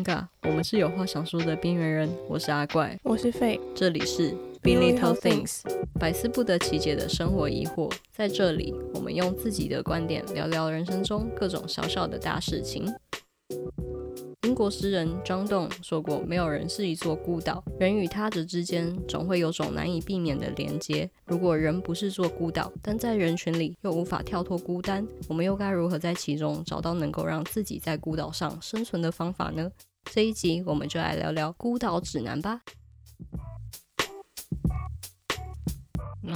尴尬，我们是有话想说的边缘人。我是阿怪，我是费，这里是 Be Little Things，百思不得其解的生活疑惑。在这里，我们用自己的观点聊聊人生中各种小小的大事情。英国诗人 John Donne 说过：“没有人是一座孤岛，人与他者之间总会有种难以避免的连接。如果人不是座孤岛，但在人群里又无法跳脱孤单，我们又该如何在其中找到能够让自己在孤岛上生存的方法呢？”这一集我们就来聊聊孤岛指南吧。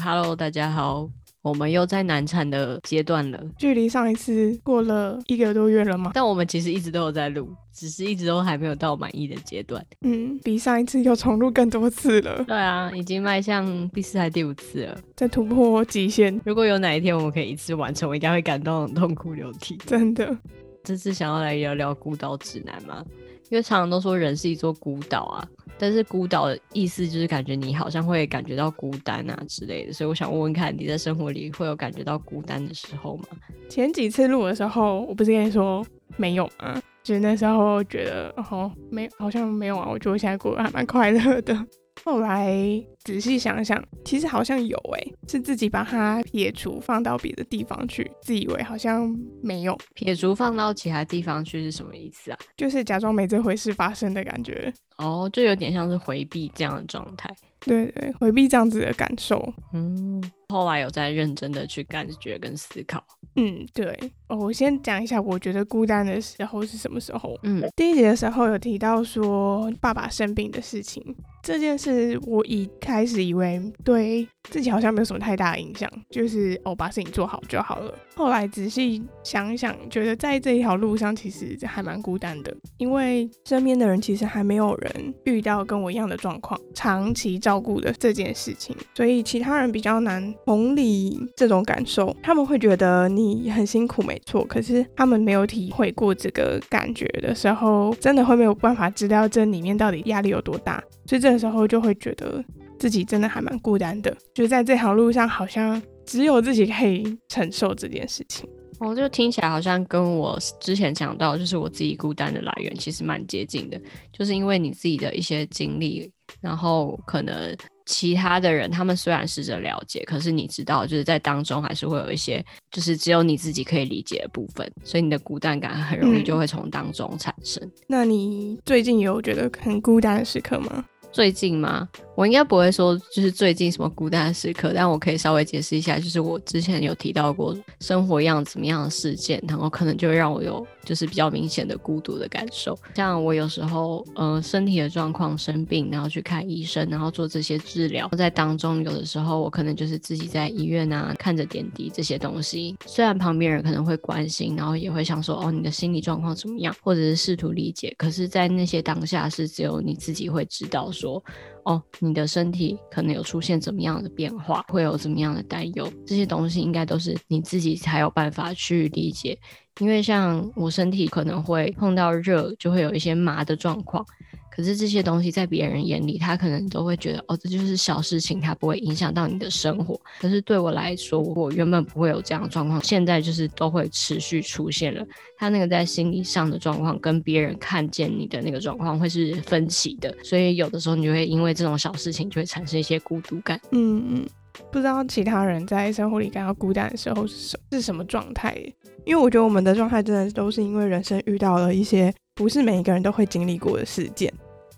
Hello，大家好。我们又在难产的阶段了，距离上一次过了一个多月了吗？但我们其实一直都有在录，只是一直都还没有到满意的阶段。嗯，比上一次又重录更多次了。对啊，已经迈向第四还第五次了，在突破极限。如果有哪一天我们可以一次完成，我应该会感动痛哭流涕。真的，这次想要来聊聊孤岛指南吗？因为常常都说人是一座孤岛啊。但是孤岛的意思就是感觉你好像会感觉到孤单啊之类的，所以我想问问看，你在生活里会有感觉到孤单的时候吗？前几次录的时候，我不是跟你说没有吗？就是那时候觉得哦，没，好像没有啊。我觉得我现在过得还蛮快乐的。后来仔细想想，其实好像有诶、欸，是自己把它撇除放到别的地方去，自以为好像没有。撇除放到其他地方去是什么意思啊？就是假装没这回事发生的感觉。哦，就有点像是回避这样的状态。对对，回避这样子的感受。嗯，后来有在认真的去感觉跟思考。嗯，对。哦，我先讲一下，我觉得孤单的时候是什么时候？嗯，第一节的时候有提到说爸爸生病的事情，这件事我一开始以为对自己好像没有什么太大的影响，就是哦，把事情做好就好了。后来仔细想想，觉得在这一条路上其实还蛮孤单的，因为身边的人其实还没有人遇到跟我一样的状况，长期照顾的这件事情，所以其他人比较难同理这种感受，他们会觉得你很辛苦。没错，可是他们没有体会过这个感觉的时候，真的会没有办法知道这里面到底压力有多大，所以这个时候就会觉得自己真的还蛮孤单的，就在这条路上，好像只有自己可以承受这件事情。哦，就听起来好像跟我之前讲到，就是我自己孤单的来源，其实蛮接近的，就是因为你自己的一些经历，然后可能。其他的人，他们虽然试着了解，可是你知道，就是在当中还是会有一些，就是只有你自己可以理解的部分，所以你的孤单感很容易就会从当中产生。嗯。那你最近有觉得很孤单的时刻吗？最近吗？我应该不会说就是最近什么孤单的时刻，但我可以稍微解释一下，就是我之前有提到过生活样怎么样的事件，然后可能就会让我有就是比较明显的孤独的感受。像我有时候呃身体的状况生病，然后去看医生，然后做这些治疗，在当中有的时候我可能就是自己在医院啊看着点滴这些东西，虽然旁边人可能会关心，然后也会想说哦你的心理状况怎么样，或者是试图理解，可是，在那些当下是只有你自己会知道说。说哦，你的身体可能有出现怎么样的变化，会有怎么样的担忧，这些东西应该都是你自己才有办法去理解。因为像我身体可能会碰到热，就会有一些麻的状况。可是这些东西在别人眼里，他可能都会觉得哦，这就是小事情，它不会影响到你的生活。可是对我来说，我原本不会有这样的状况，现在就是都会持续出现了。他那个在心理上的状况，跟别人看见你的那个状况会是分歧的，所以有的时候你就会因为这种小事情，就会产生一些孤独感。嗯嗯，不知道其他人在生活里感到孤单的时候是什是什么状态？因为我觉得我们的状态真的都是因为人生遇到了一些不是每一个人都会经历过的事件。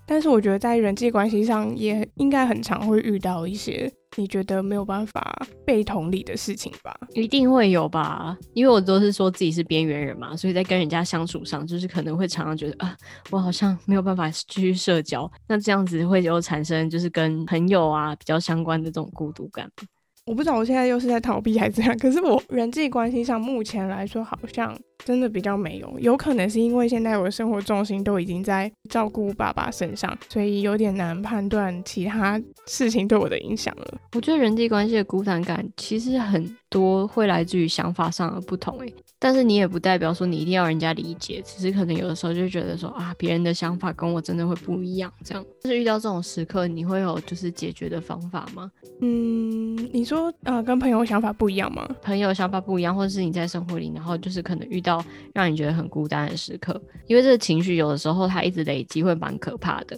但是我觉得在人际关系上也应该很常会遇到一些你觉得没有办法被同理的事情吧？一定会有吧，因为我都是说自己是边缘人嘛，所以在跟人家相处上，就是可能会常常觉得啊，我好像没有办法继续社交，那这样子会有产生就是跟朋友啊比较相关的这种孤独感。我不知道我现在又是在逃避还是怎样，可是我人际关系上目前来说好像真的比较没有，有可能是因为现在我的生活重心都已经在照顾爸爸身上，所以有点难判断其他事情对我的影响了。我觉得人际关系的孤单感其实很多会来自于想法上的不同，诶，但是你也不代表说你一定要人家理解，只是可能有的时候就觉得说啊，别人的想法跟我真的会不一样，这样。就是遇到这种时刻，你会有就是解决的方法吗？嗯，你说呃，跟朋友想法不一样吗？朋友想法不一样，或者是你在生活里，然后就是可能遇到。让你觉得很孤单的时刻，因为这个情绪有的时候它一直累积会蛮可怕的，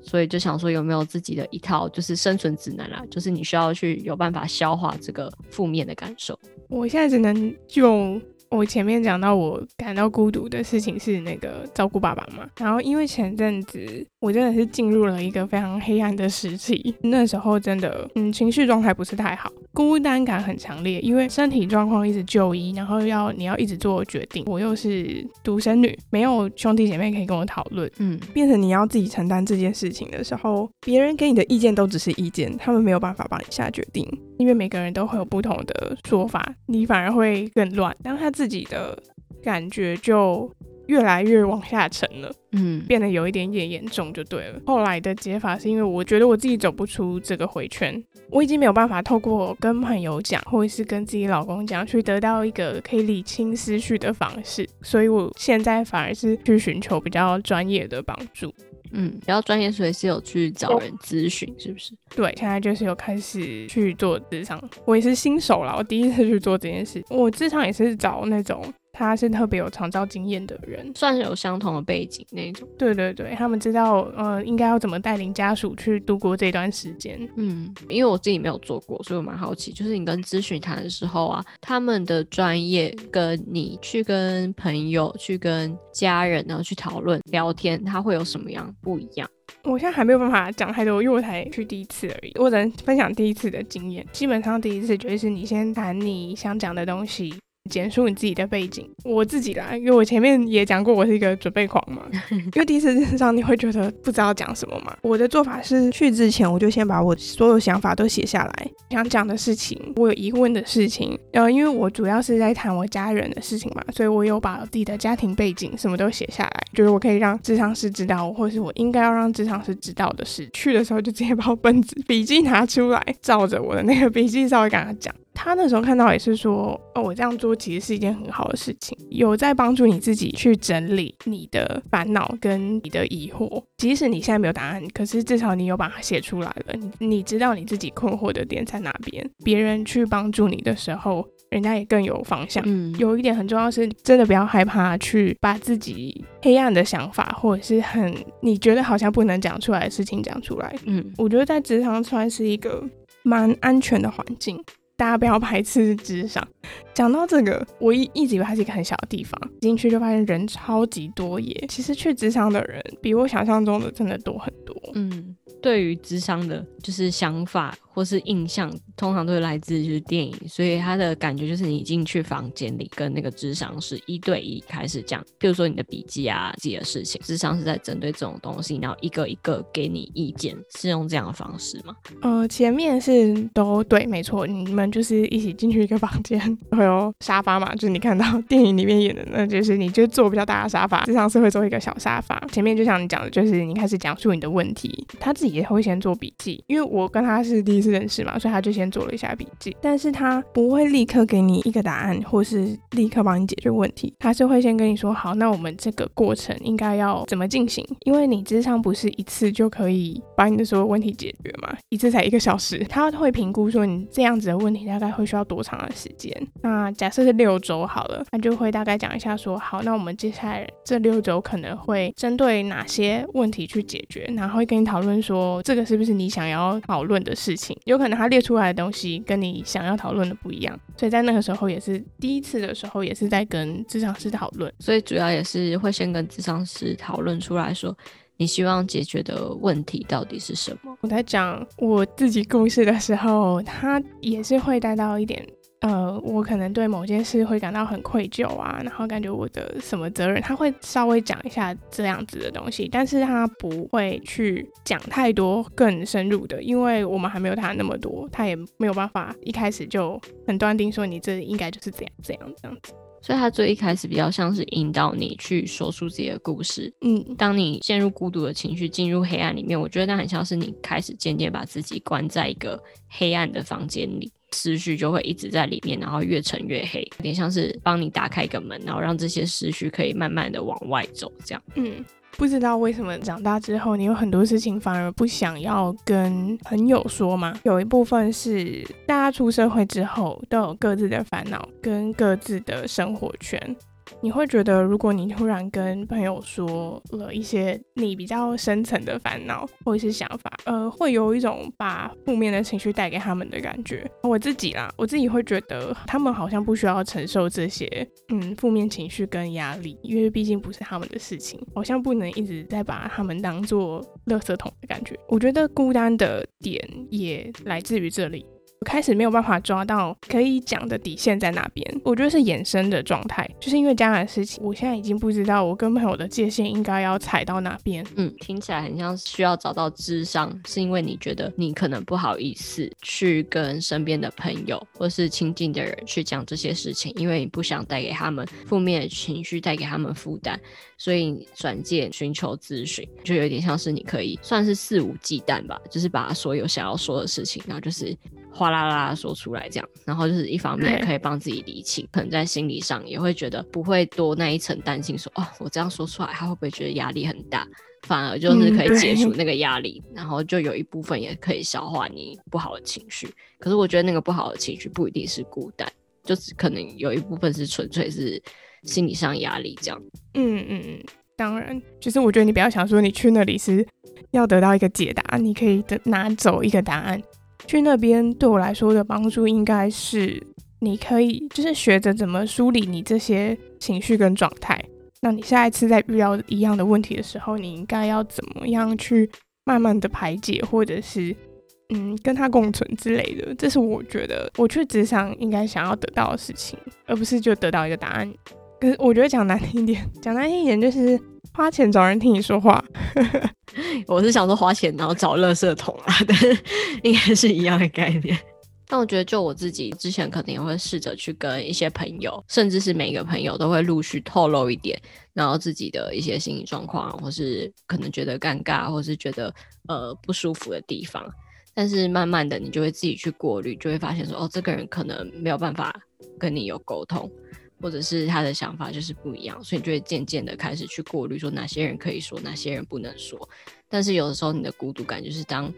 所以就想说有没有自己的一套就是生存指南啦，就是你需要去有办法消化这个负面的感受。我现在只能就。我前面讲到我感到孤独的事情是那个照顾爸爸嘛，然后因为前阵子我真的是进入了一个非常黑暗的时期，那时候真的嗯情绪状态不是太好，孤单感很强烈，因为身体状况一直就医，然后要你要一直做决定，我又是独生女，没有兄弟姐妹可以跟我讨论，嗯，变成你要自己承担这件事情的时候，别人给你的意见都只是意见，他们没有办法帮你下决定，因为每个人都会有不同的说法，你反而会更乱，当他。自己的感觉就越来越往下沉了，嗯，变得有一点点严重就对了。后来的解法是因为我觉得我自己走不出这个回圈，我已经没有办法透过跟朋友讲，或者是跟自己老公讲，去得到一个可以理清思绪的方式，所以我现在反而是去寻求比较专业的帮助。嗯，比较专业，所以是有去找人咨询，是不是？对，现在就是有开始去做职场。我也是新手啦，我第一次去做这件事。我职场也是找那种。他是特别有长照经验的人，算是有相同的背景那种。对对对，他们知道呃应该要怎么带领家属去度过这段时间。嗯，因为我自己没有做过，所以我蛮好奇，就是你跟咨询谈的时候啊，他们的专业跟你去跟朋友、去跟家人然后去讨论聊天，他会有什么样不一样？我现在还没有办法讲太多，因为我才去第一次而已，我只能分享第一次的经验。基本上第一次就是你先谈你想讲的东西。简述你自己的背景，我自己来，因为我前面也讲过，我是一个准备狂嘛。因为第一次认识你会觉得不知道讲什么嘛。我的做法是去之前，我就先把我所有想法都写下来，想讲的事情，我有疑问的事情，然后因为我主要是在谈我家人的事情嘛，所以我有把我自己的家庭背景什么都写下来，就是我可以让智商师知道，或是我应该要让智商师知道的事。去的时候就直接把我本子笔记拿出来，照着我的那个笔记稍微跟他讲。他那时候看到也是说，哦，我这样做其实是一件很好的事情，有在帮助你自己去整理你的烦恼跟你的疑惑。即使你现在没有答案，可是至少你有把它写出来了，你你知道你自己困惑的点在哪边。别人去帮助你的时候，人家也更有方向。嗯，有一点很重要是，真的不要害怕去把自己黑暗的想法，或者是很你觉得好像不能讲出来的事情讲出来。嗯，我觉得在职场算是一个蛮安全的环境。大家不要排斥智商。讲到这个，我一一直以为它是一个很小的地方，进去就发现人超级多耶。其实去智商的人比我想象中的真的多很多。嗯，对于智商的，就是想法。或是印象通常都是来自就是电影，所以他的感觉就是你进去房间里跟那个智商是一对一开始讲，譬如说你的笔记啊、自己的事情，智商是在针对这种东西，然后一个一个给你意见，是用这样的方式吗？呃，前面是都对，没错，你们就是一起进去一个房间，会有沙发嘛，就是你看到 电影里面演的，那就是你就坐比较大的沙发，智商是会坐一个小沙发，前面就像你讲的，就是你开始讲述你的问题，他自己也会先做笔记，因为我跟他是第一次认识嘛，所以他就先做了一下笔记，但是他不会立刻给你一个答案，或是立刻帮你解决问题，他是会先跟你说，好，那我们这个过程应该要怎么进行？因为你智商不是一次就可以把你的所有问题解决嘛，一次才一个小时，他会评估说你这样子的问题大概会需要多长的时间。那假设是六周好了，他就会大概讲一下说，好，那我们接下来这六周可能会针对哪些问题去解决，然后会跟你讨论说，这个是不是你想要讨论的事情。有可能他列出来的东西跟你想要讨论的不一样，所以在那个时候也是第一次的时候，也是在跟智商师讨论，所以主要也是会先跟智商师讨论出来说，你希望解决的问题到底是什么。我在讲我自己故事的时候，他也是会带到一点。呃，我可能对某件事会感到很愧疚啊，然后感觉我的什么责任，他会稍微讲一下这样子的东西，但是他不会去讲太多更深入的，因为我们还没有谈那么多，他也没有办法一开始就很断定说你这应该就是这样这样这样子，所以他最一开始比较像是引导你去说出自己的故事，嗯，当你陷入孤独的情绪，进入黑暗里面，我觉得那很像是你开始渐渐把自己关在一个黑暗的房间里。思绪就会一直在里面，然后越沉越黑，有点像是帮你打开一个门，然后让这些思绪可以慢慢的往外走，这样。嗯，不知道为什么长大之后，你有很多事情反而不想要跟朋友说吗？有一部分是大家出社会之后都有各自的烦恼跟各自的生活圈。你会觉得，如果你突然跟朋友说了一些你比较深层的烦恼或者是想法，呃，会有一种把负面的情绪带给他们的感觉。我自己啦，我自己会觉得他们好像不需要承受这些，嗯，负面情绪跟压力，因为毕竟不是他们的事情，好像不能一直在把他们当做垃圾桶的感觉。我觉得孤单的点也来自于这里。我开始没有办法抓到可以讲的底线在哪边，我觉得是衍生的状态，就是因为家人的事情，我现在已经不知道我跟朋友的界限应该要踩到哪边。嗯，听起来很像需要找到智商，是因为你觉得你可能不好意思去跟身边的朋友或是亲近的人去讲这些事情，因为你不想带给他们负面的情绪，带给他们负担，所以转介寻求咨询，就有点像是你可以算是肆无忌惮吧，就是把所有想要说的事情，然后就是。哗啦啦说出来，这样，然后就是一方面可以帮自己理清，可能在心理上也会觉得不会多那一层担心说，说哦，我这样说出来，他会不会觉得压力很大？反而就是可以解除那个压力，嗯，然后就有一部分也可以消化你不好的情绪。可是我觉得那个不好的情绪不一定是孤单，就是可能有一部分是纯粹是心理上压力这样。嗯嗯嗯，当然，就是我觉得你不要想说你去那里是要得到一个解答，你可以的拿走一个答案。去那边对我来说的帮助，应该是你可以就是学着怎么梳理你这些情绪跟状态。那你下一次在遇到一样的问题的时候，你应该要怎么样去慢慢的排解，或者是嗯跟他共存之类的。这是我觉得我去职场应该想要得到的事情，而不是就得到一个答案。可是我觉得讲难听一点，讲难听一点就是。花钱找人听你说话，我是想说花钱然后找垃圾桶啊，但是应该是一样的概念。但我觉得就我自己之前肯定也会试着去跟一些朋友，甚至是每个朋友都会陆续透露一点，然后自己的一些心理状况，或是可能觉得尴尬，或是觉得呃不舒服的地方。但是慢慢的你就会自己去过滤，就会发现说哦，这个人可能没有办法跟你有沟通。或者是他的想法就是不一样，所以你就会渐渐的开始去过滤，说哪些人可以说，哪些人不能说。但是有的时候你的孤独感就是当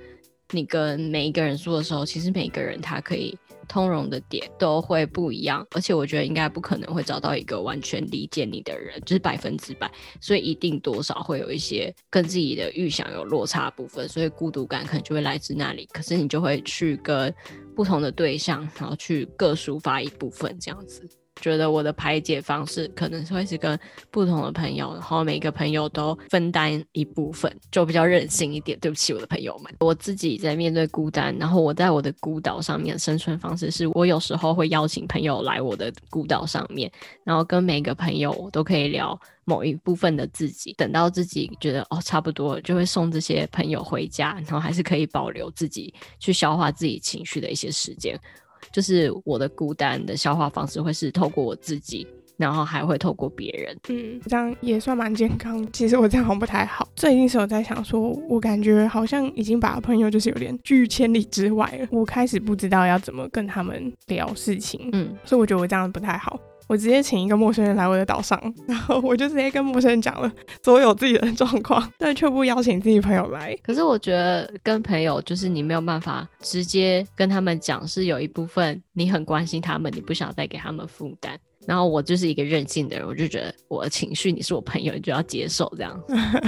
你跟每一个人说的时候，其实每一个人他可以通融的点都会不一样，而且我觉得应该不可能会找到一个完全理解你的人，就是百分之百，所以一定多少会有一些跟自己的预想有落差部分，所以孤独感可能就会来自那里。可是你就会去跟不同的对象，然后去各抒发一部分这样子。觉得我的排解方式可能会是跟不同的朋友，然后每个朋友都分担一部分，就比较任性一点。对不起，我的朋友们，我自己在面对孤单，然后我在我的孤岛上面生存方式是，我有时候会邀请朋友来我的孤岛上面，然后跟每个朋友都可以聊某一部分的自己。等到自己觉得哦差不多，就会送这些朋友回家，然后还是可以保留自己去消化自己情绪的一些时间。就是我的孤单的消化方式会是透过我自己，然后还会透过别人。嗯，这样也算蛮健康。其实我这样好像不太好。最近是有在想说，我感觉好像已经把朋友就是有点拒千里之外了。我开始不知道要怎么跟他们聊事情。嗯，所以我觉得我这样不太好。我直接请一个陌生人来我的岛上，然后我就直接跟陌生人讲了所有自己的状况，但却不邀请自己朋友来。可是我觉得跟朋友就是你没有办法直接跟他们讲，是有一部分你很关心他们，你不想再给他们负担。然后我就是一个任性的人，我就觉得我的情绪，你是我朋友，你就要接受这样。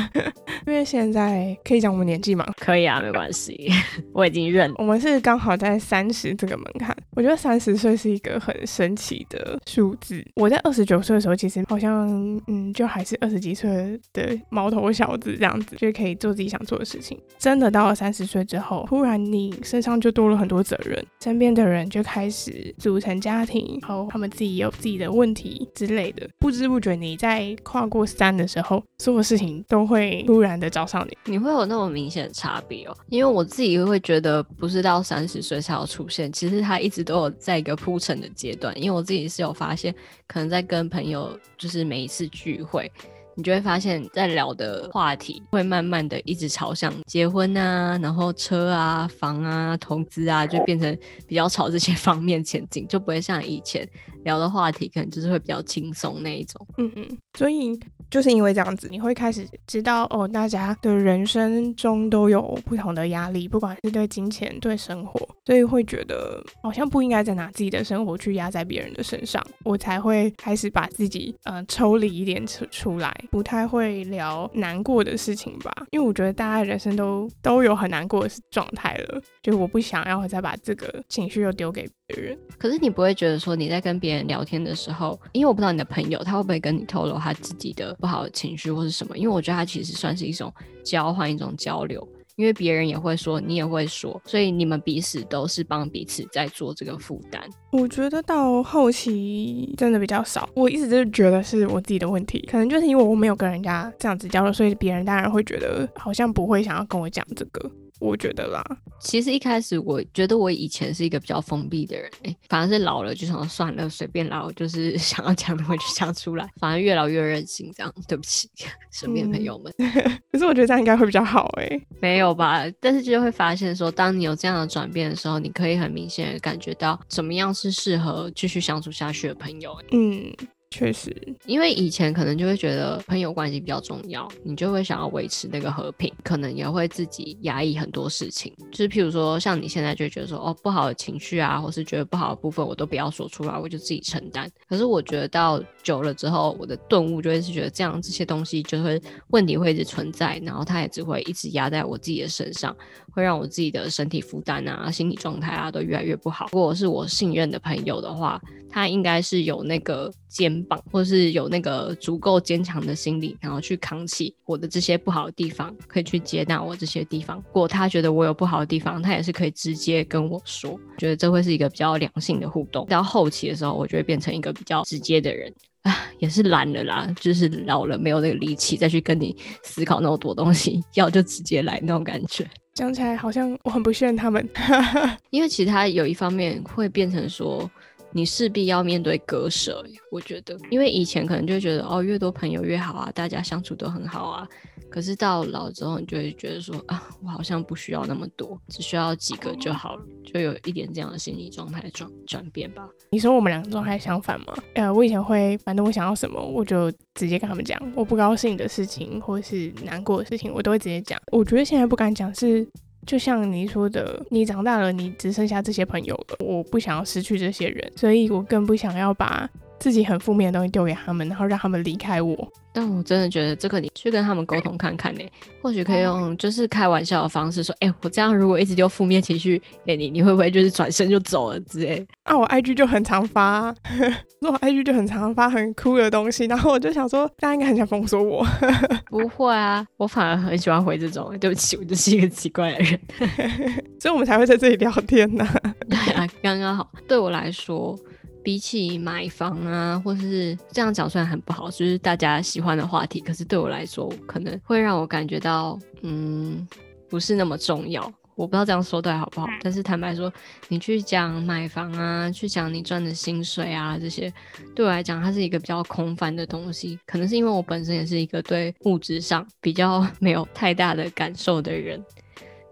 因为现在可以讲我们年纪吗？可以啊，没关系，我已经认。我们是刚好在三十这个门槛。我觉得三十岁是一个很神奇的数字。我在二十九岁的时候，其实好像嗯，就还是二十几岁的毛头小子这样子，就可以做自己想做的事情。真的到了三十岁之后，突然你身上就多了很多责任，身边的人就开始组成家庭，然后他们自己有自己的。问题之类的，不知不觉你在跨过山的时候，所有事情都会突然的找上你。你会有那么明显的差别哦？因为我自己会觉得，不是到三十岁才有出现，其实他一直都有在一个铺陈的阶段。因为我自己是有发现，可能在跟朋友就是每一次聚会。你就会发现，在聊的话题会慢慢的一直朝向结婚啊，然后车啊、房啊、投资啊，就变成比较朝这些方面前进，就不会像以前聊的话题可能就是会比较轻松那一种。嗯嗯，所以就是因为这样子，你会开始知道哦，大家的人生中都有不同的压力，不管是对金钱、对生活，所以会觉得好像不应该再拿自己的生活去压在别人的身上，我才会开始把自己呃抽离一点出出来，不太会聊难过的事情吧，因为我觉得大家人生都都有很难过的状态了，就我不想要再把这个情绪又丢给别人。可是你不会觉得说你在跟别人别人聊天的时候，因为我不知道你的朋友他会不会跟你透露他自己的不好的情绪或是什么？因为我觉得他其实算是一种交换，一种交流。因为别人也会说，你也会说，所以你们彼此都是帮彼此在做这个负担。我觉得到后期真的比较少，我一直就觉得是我自己的问题，可能就是因为我没有跟人家这样子交流，所以别人当然会觉得好像不会想要跟我讲这个。我觉得啦，其实一开始我觉得我以前是一个比较封闭的人，哎、欸，反而是老了就想算了，随便老，就是 想要讲的话就讲出来，反而越老越任性，这样，对不起身边朋友们。嗯、可是我觉得这样应该会比较好，哎，没有吧？但是就会发现说，当你有这样的转变的时候，你可以很明显的感觉到怎么样是适合继续相处下去的朋友，嗯。确实，因为以前可能就会觉得朋友关系比较重要，你就会想要维持那个和平，可能也会自己压抑很多事情。就是譬如说，像你现在就觉得说，哦，不好的情绪啊，或是觉得不好的部分，我都不要说出来，我就自己承担。可是我觉得到久了之后，我的顿悟就会是觉得这样这些东西就会问题会一直存在，然后它也只会一直压在我自己的身上，会让我自己的身体负担啊、心理状态啊都越来越不好。如果是我信任的朋友的话，他应该是有那个肩膀，或是有那个足够坚强的心理，然后去扛起我的这些不好的地方，可以去接纳我这些地方。如果他觉得我有不好的地方，他也是可以直接跟我说。觉得这会是一个比较良性的互动。到后期的时候，我就会变成一个比较直接的人 啊，也是懒了啦，就是老了没有那个力气再去跟你思考那么多东西，要就直接来那种感觉。讲起来好像我很不信任他们，因为其他有一方面会变成说。你势必要面对割舍，我觉得，因为以前可能就觉得哦，越多朋友越好啊，大家相处都很好啊。可是到老之后，你就会觉得说啊，我好像不需要那么多，只需要几个就好了，就有一点这样的心理状态转转变吧。你说我们两个状态相反吗？呃，我以前会，反正我想要什么，我就直接跟他们讲，我不高兴的事情或是难过的事情，我都会直接讲。我觉得现在不敢讲是。就像你说的，你长大了，你只剩下这些朋友了。我不想要失去这些人，所以我更不想要把自己很负面的东西丢给他们，然后让他们离开我。但我真的觉得这个，你去跟他们沟通看看呢，或许可以用就是开玩笑的方式说，哎、欸，我这样如果一直丢负面情绪给你，你会不会就是转身就走了之类？啊，我 IG 就很常发，我 IG 就很常发很酷的东西，然后我就想说，大家应该很想封锁我。不会啊，我反而很喜欢回这种。对不起，我就是一个奇怪的人，所以我们才会在这里聊天呢、啊。对啊，刚刚好，对我来说。比起买房啊，或是这样讲，虽然很不好，就是大家喜欢的话题，可是对我来说，可能会让我感觉到，嗯，不是那么重要。我不知道这样说对好不好，但是坦白说，你去讲买房啊，去讲你赚的薪水啊，这些对我来讲，它是一个比较空泛的东西。可能是因为我本身也是一个对物质上比较 没有太大的感受的人。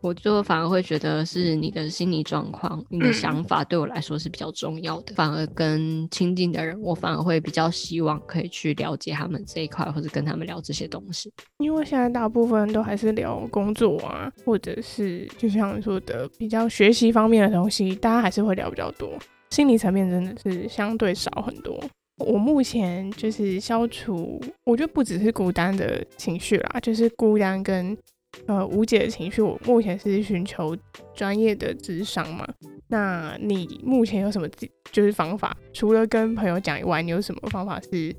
我就反而会觉得是你的心理状况、你的想法对我来说是比较重要的。反而跟亲近的人，我反而会比较希望可以去了解他们这一块，或者跟他们聊这些东西。因为现在大部分都还是聊工作啊，或者是就像你说的比较学习方面的东西，大家还是会聊比较多。心理层面真的是相对少很多。我目前就是消除，我觉得不只是孤单的情绪啦，就是孤单跟。呃，无解的情绪，我目前是寻求专业的智商嘛。那你目前有什么就是方法？除了跟朋友讲以外，你有什么方法是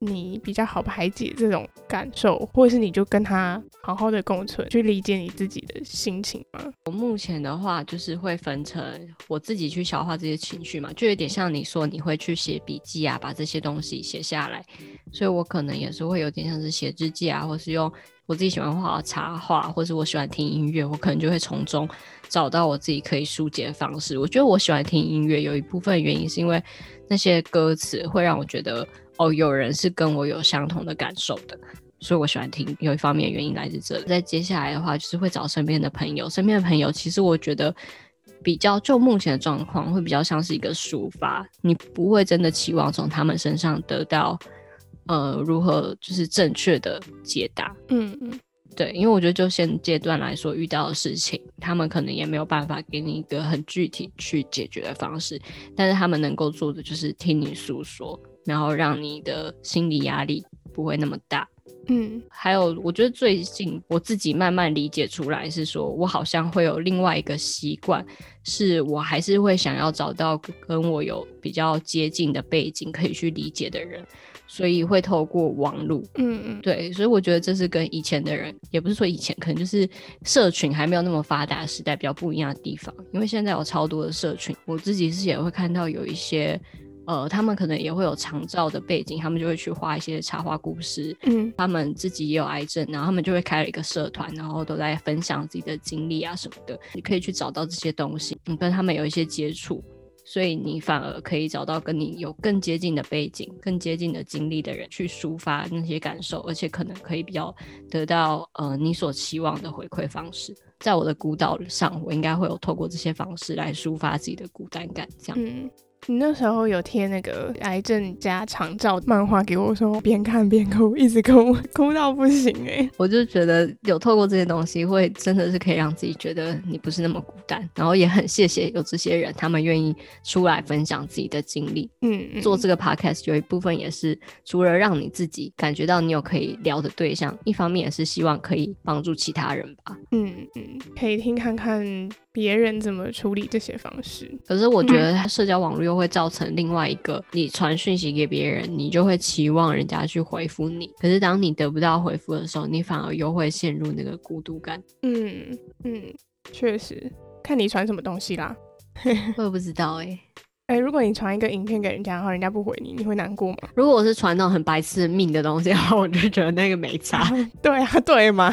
你比较好排解这种感受，或者是你就跟他好好的共存，去理解你自己的心情吗？我目前的话就是会分成我自己去消化这些情绪嘛，就有点像你说你会去写笔记啊，把这些东西写下来，所以我可能也是会有点像是写日记啊，或是用。我自己喜欢画插画，或是我喜欢听音乐，我可能就会从中找到我自己可以疏解的方式。我觉得我喜欢听音乐，有一部分原因是因为那些歌词会让我觉得，哦，有人是跟我有相同的感受的，所以我喜欢听。有一方面原因来自这里。在接下来的话，就是会找身边的朋友，身边的朋友其实我觉得比较就目前的状况，会比较像是一个抒发，你不会真的期望从他们身上得到，呃，如何就是正确的解答。嗯嗯，对，因为我觉得就现阶段来说，遇到的事情，他们可能也没有办法给你一个很具体去解决的方式，但是他们能够做的就是听你诉说，然后让你的心理压力不会那么大。嗯，还有，我觉得最近我自己慢慢理解出来，是说我好像会有另外一个习惯，是我还是会想要找到跟我有比较接近的背景可以去理解的人，所以会透过网络，嗯嗯，对，所以我觉得这是跟以前的人，也不是说以前，可能就是社群还没有那么发达的时代比较不一样的地方，因为现在有超多的社群，我自己是也会看到有一些。呃，他们可能也会有长照的背景，他们就会去画一些插画故事。嗯，他们自己也有癌症，然后他们就会开了一个社团，然后都在分享自己的经历啊什么的。你可以去找到这些东西，你跟他们有一些接触，所以你反而可以找到跟你有更接近的背景、更接近的经历的人去抒发那些感受，而且可能可以比较得到呃你所期望的回馈方式。在我的孤岛上，我应该会有透过这些方式来抒发自己的孤单感，这样。你那时候有贴那个癌症加长照漫画给我，说边看边哭，一直哭，哭到不行哎、欸！我就觉得有透过这些东西，会真的是可以让自己觉得你不是那么孤单，然后也很谢谢有这些人，他们愿意出来分享自己的经历。嗯，嗯，做这个 podcast 有一部分也是除了让你自己感觉到你有可以聊的对象，一方面也是希望可以帮助其他人吧。嗯嗯，可以听看看别人怎么处理这些方式。可是我觉得社交网络又会造成另外一个，你传讯息给别人，你就会期望人家去回复你。可是当你得不到回复的时候，你反而又会陷入那个孤独感。嗯嗯，确实，看你传什么东西啦。我也不知道哎、欸。哎、欸，如果你传一个影片给人家，然后人家不回你，你会难过吗？如果我是传那种很白痴命的东西的话，我就觉得那个没差。对啊，对嘛。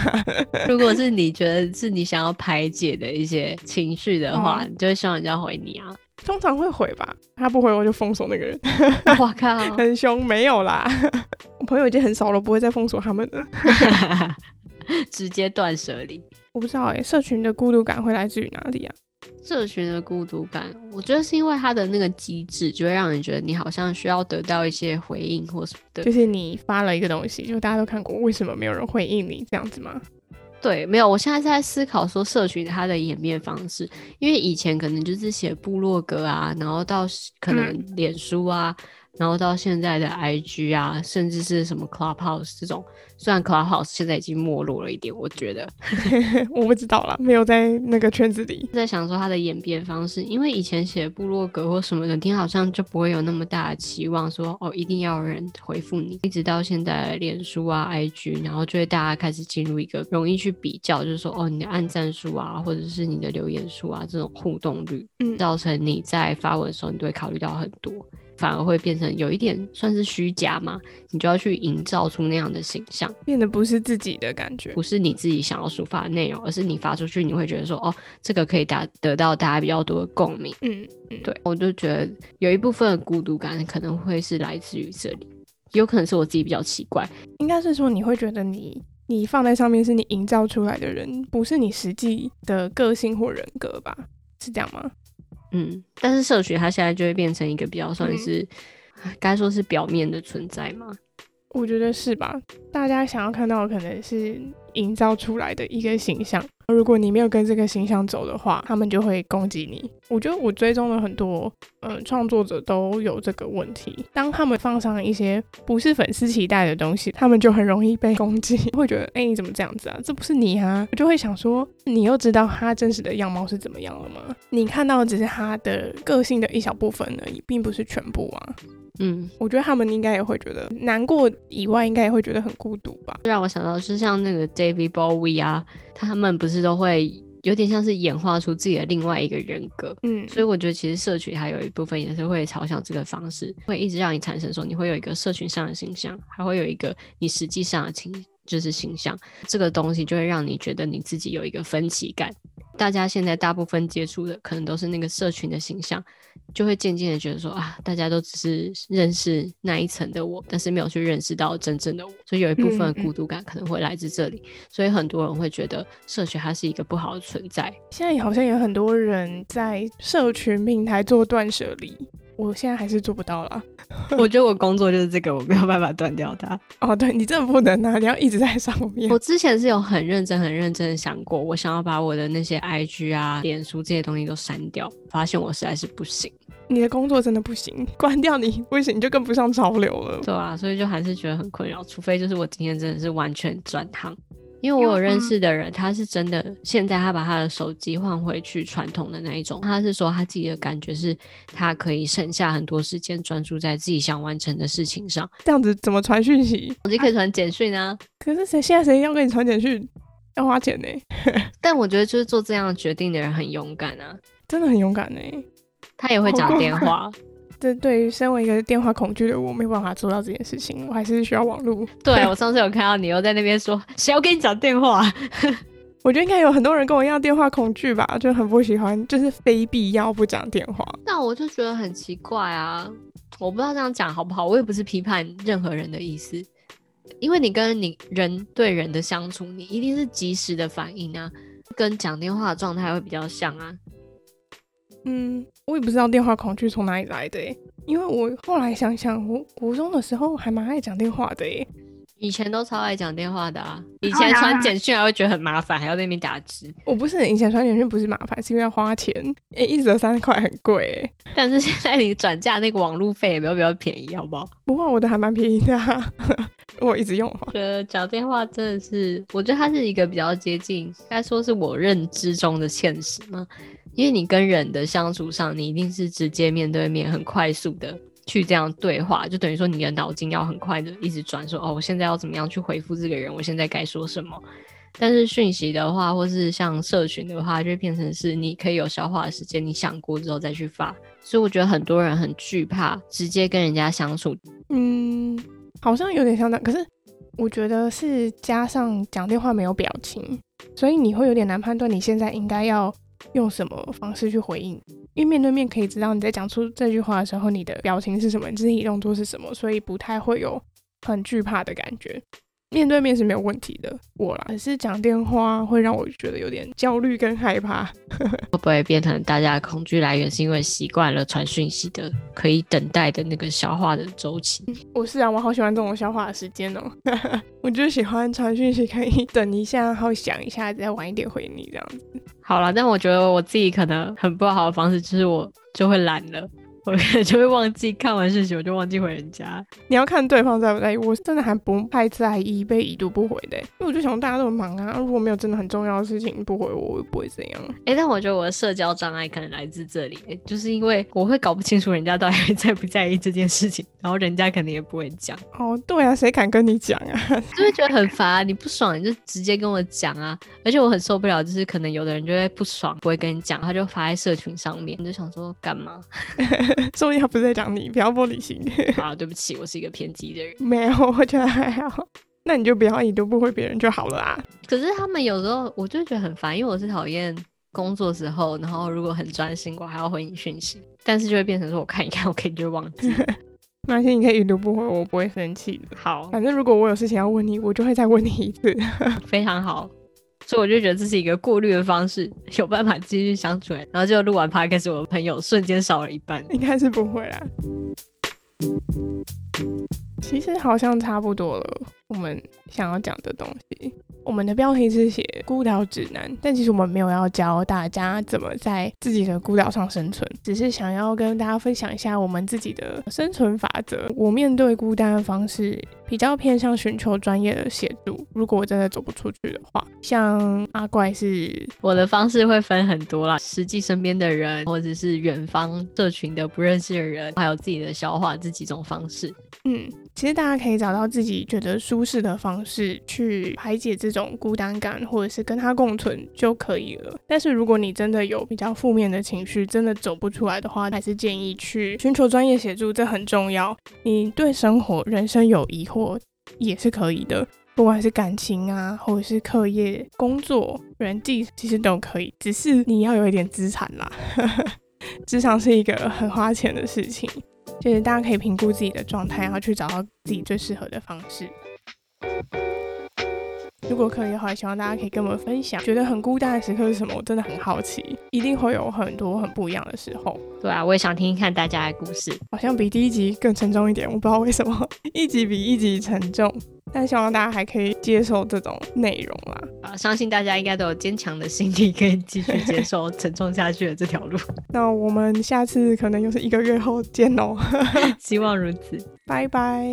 如果是你觉得是你想要排解的一些情绪的话，嗯、你就会希望人家回你啊。通常会回吧，他不回我就封锁那个人。我靠，很凶，没有啦。我朋友已经很少了，不会再封锁他们了。直接断舍离。我不知道哎、欸，社群的孤独感会来自于哪里啊？社群的孤独感，我觉得是因为它的那个机制，就会让人觉得你好像需要得到一些回应或什么的。就是你发了一个东西，就大家都看过，为什么没有人回应你这样子吗？对，没有。我现在在思考说社群它的演变方式，因为以前可能就是写部落格啊，然后到可能脸书啊。嗯然后到现在的 IG 啊，甚至是什么 Clubhouse 这种，虽然 Clubhouse 现在已经没落了一点，我觉得 我不知道啦，没有在那个圈子里。在想说它的演变方式，因为以前写部落格或什么的，你好像就不会有那么大的期望说，说哦一定要有人回复你。一直到现在脸书啊 IG，然后就会大家开始进入一个容易去比较，就是说哦你的按赞数啊，或者是你的留言数啊这种互动率，嗯，造成你在发文的时候，你都会考虑到很多。反而会变成有一点算是虚假嘛，你就要去营造出那样的形象，变得不是自己的感觉，不是你自己想要抒发的内容，而是你发出去，你会觉得说，哦，这个可以达得到大家比较多的共鸣。嗯嗯，对，我就觉得有一部分的孤独感可能会是来自于这里，有可能是我自己比较奇怪，应该是说你会觉得你你放在上面是你营造出来的人，不是你实际的个性或人格吧？是这样吗？嗯，但是社群它现在就会变成一个比较算是，该、嗯、说是表面的存在吗？我觉得是吧。大家想要看到的可能是营造出来的一个形象。如果你没有跟这个形象走的话，他们就会攻击你。我觉得我追踪了很多，嗯，创作者都有这个问题。当他们放上一些不是粉丝期待的东西，他们就很容易被攻击，会觉得，哎、你怎么这样子啊？这不是你啊！我就会想说，你又知道他真实的样貌是怎么样了吗？你看到的只是他的个性的一小部分而已，并不是全部啊。嗯，我觉得他们应该也会觉得难过以外，应该也会觉得很孤独吧。让我想到是像那个 David Bowie 啊，他们不是都会有点像是演化出自己的另外一个人格。嗯，所以我觉得其实社群还有一部分也是会朝向这个方式，会一直让你产生说你会有一个社群上的形象，还会有一个你实际上的情就是形象。这个东西就会让你觉得你自己有一个分歧感。大家现在大部分接触的可能都是那个社群的形象，就会渐渐的觉得说啊，大家都只是认识那一层的我，但是没有去认识到真正的我，所以有一部分的孤独感可能会来自这里。嗯嗯，所以很多人会觉得社群它是一个不好的存在。现在好像有很多人在社群平台做断舍离。我现在还是做不到了。我觉得我工作就是这个，我没有办法断掉它。哦，对，你真的不能啊！你要一直在上面。我之前是有很认真、很认真的想过，我想要把我的那些 IG 啊、脸书这些东西都删掉，发现我实在是不行。你的工作真的不行，关掉你不行，你就跟不上潮流了。对啊，所以就还是觉得很困扰。除非就是我今天真的是完全转行。因为我有认识的人，他是真的，现在他把他的手机换回去传统的那一种。他是说他自己的感觉是，他可以省下很多时间，专注在自己想完成的事情上。这样子怎么传讯息？手机可以传简讯啊。可是谁现在谁要跟你传简讯？要花钱呢。但我觉得就是做这样决定的人很勇敢啊，真的很勇敢呢。他也会讲电话。这对于身为一个电话恐惧的我，没办法做到这件事情。我还是需要网络。对，我上次有看到你又在那边说，谁要跟你讲电话？我觉得应该有很多人跟我一样电话恐惧吧，就很不喜欢，就是非必要不讲电话。那我就觉得很奇怪啊，我不知道这样讲好不好。我也不是批判任何人的意思，因为你跟你人对人的相处，你一定是及时的反应啊，跟讲电话的状态会比较像啊。嗯，我也不知道电话恐惧从哪里来的诶，因为我后来想想，我国中的时候还蛮爱讲电话的耶，以前都超爱讲电话的啊，以前传简讯还会觉得很麻烦，还要在那边打字。我不是以前传简讯不是麻烦，是因为要花钱，诶，一折三块很贵，但是现在你转嫁那个网路费也没有比较便宜，好不好？不过我的还蛮便宜的啊，我一直用。觉得讲电话真的是，我觉得它是一个比较接近，该说是我认知中的现实吗？因为你跟人的相处上，你一定是直接面对面，很快速的去这样对话，就等于说你的脑筋要很快的一直转，说哦，我现在要怎么样去回复这个人，我现在该说什么。但是讯息的话，或是像社群的话，就会变成是你可以有消化的时间，你想过之后再去发。所以我觉得很多人很惧怕直接跟人家相处。嗯，好像有点像那，可是我觉得是加上讲电话没有表情，所以你会有点难判断你现在应该要。用什么方式去回应？因为面对面可以知道你在讲出这句话的时候，你的表情是什么，肢体动作是什么，所以不太会有很惧怕的感觉。面对面是没有问题的，我啦，可是讲电话会让我觉得有点焦虑跟害怕。会不会变成大家的恐惧来源是因为习惯了传讯息的可以等待的那个消化的周期？我是啊，我好喜欢这种消化的时间哦。我就喜欢传讯息可以等一下，然后想一下，再晚一点回你这样子。好了，但我觉得我自己可能很不好的方式就是我就会懒了。我可能就会忘记看完讯息，我就忘记回人家。你要看对方在不在意，我真的还不太在意被已读不回的，因为我就想大家都很忙啊，如果没有真的很重要的事情不回我，我也不会怎样。哎、欸，但我觉得我的社交障碍可能来自这里，就是因为我会搞不清楚人家到底 在不在意这件事情，然后人家肯定也不会讲。哦，对啊，谁敢跟你讲啊？就会觉得很烦啊，你不爽你就直接跟我讲啊，而且我很受不了，就是可能有的人就会不爽，不会跟你讲，他就发在社群上面，你就想说干嘛？所以他不是在讲你，不要玻璃心。啊，对不起，我是一个偏激的人。没有，我觉得还好。那你就不要已读不回别人就好了啦。可是他们有时候，我就觉得很烦，因为我是讨厌工作时候，然后如果很专心，我还要回你讯息，但是就会变成说，我看一看，我可以就忘记。那行，你可以已读不回，我不会生气的。好，反正如果我有事情要问你，我就会再问你一次。非常好。所以我就觉得这是一个过滤的方式，有办法继续相处。然后就录完 podcast，我的朋友瞬间少了一半。应该是不会啦。其实好像差不多了，我们想要讲的东西。我们的标题是写孤岛指南，但其实我们没有要教大家怎么在自己的孤岛上生存，只是想要跟大家分享一下我们自己的生存法则。我面对孤单的方式比较偏向寻求专业的协助。如果我真的走不出去的话，像阿怪是，我的方式会分很多啦，实际身边的人，或者是远方社群的不认识的人，还有自己的消化这几种方式。嗯，其实大家可以找到自己觉得舒适的方式去排解这种孤单感，或者是跟他共存就可以了。但是如果你真的有比较负面的情绪，真的走不出来的话，还是建议去寻求专业协助，这很重要。你对生活、人生有疑惑也是可以的。不管是感情啊，或者是课业、工作、人际，其实都可以。只是你要有一点资产啦。职场是一个很花钱的事情，就是大家可以评估自己的状态，然后去找到自己最适合的方式。如果可以的话，希望大家可以跟我们分享，觉得很孤单的时刻是什么？我真的很好奇，一定会有很多很不一样的时候。对啊，我也想听听看大家的故事，好像比第一集更沉重一点，我不知道为什么，一集比一集沉重。但希望大家还可以接受这种内容啦。啊，相信大家应该都有坚强的心理，可以继续接受沉重下去的这条路。那我们下次可能又是一个月后见哦，希望如此，拜拜。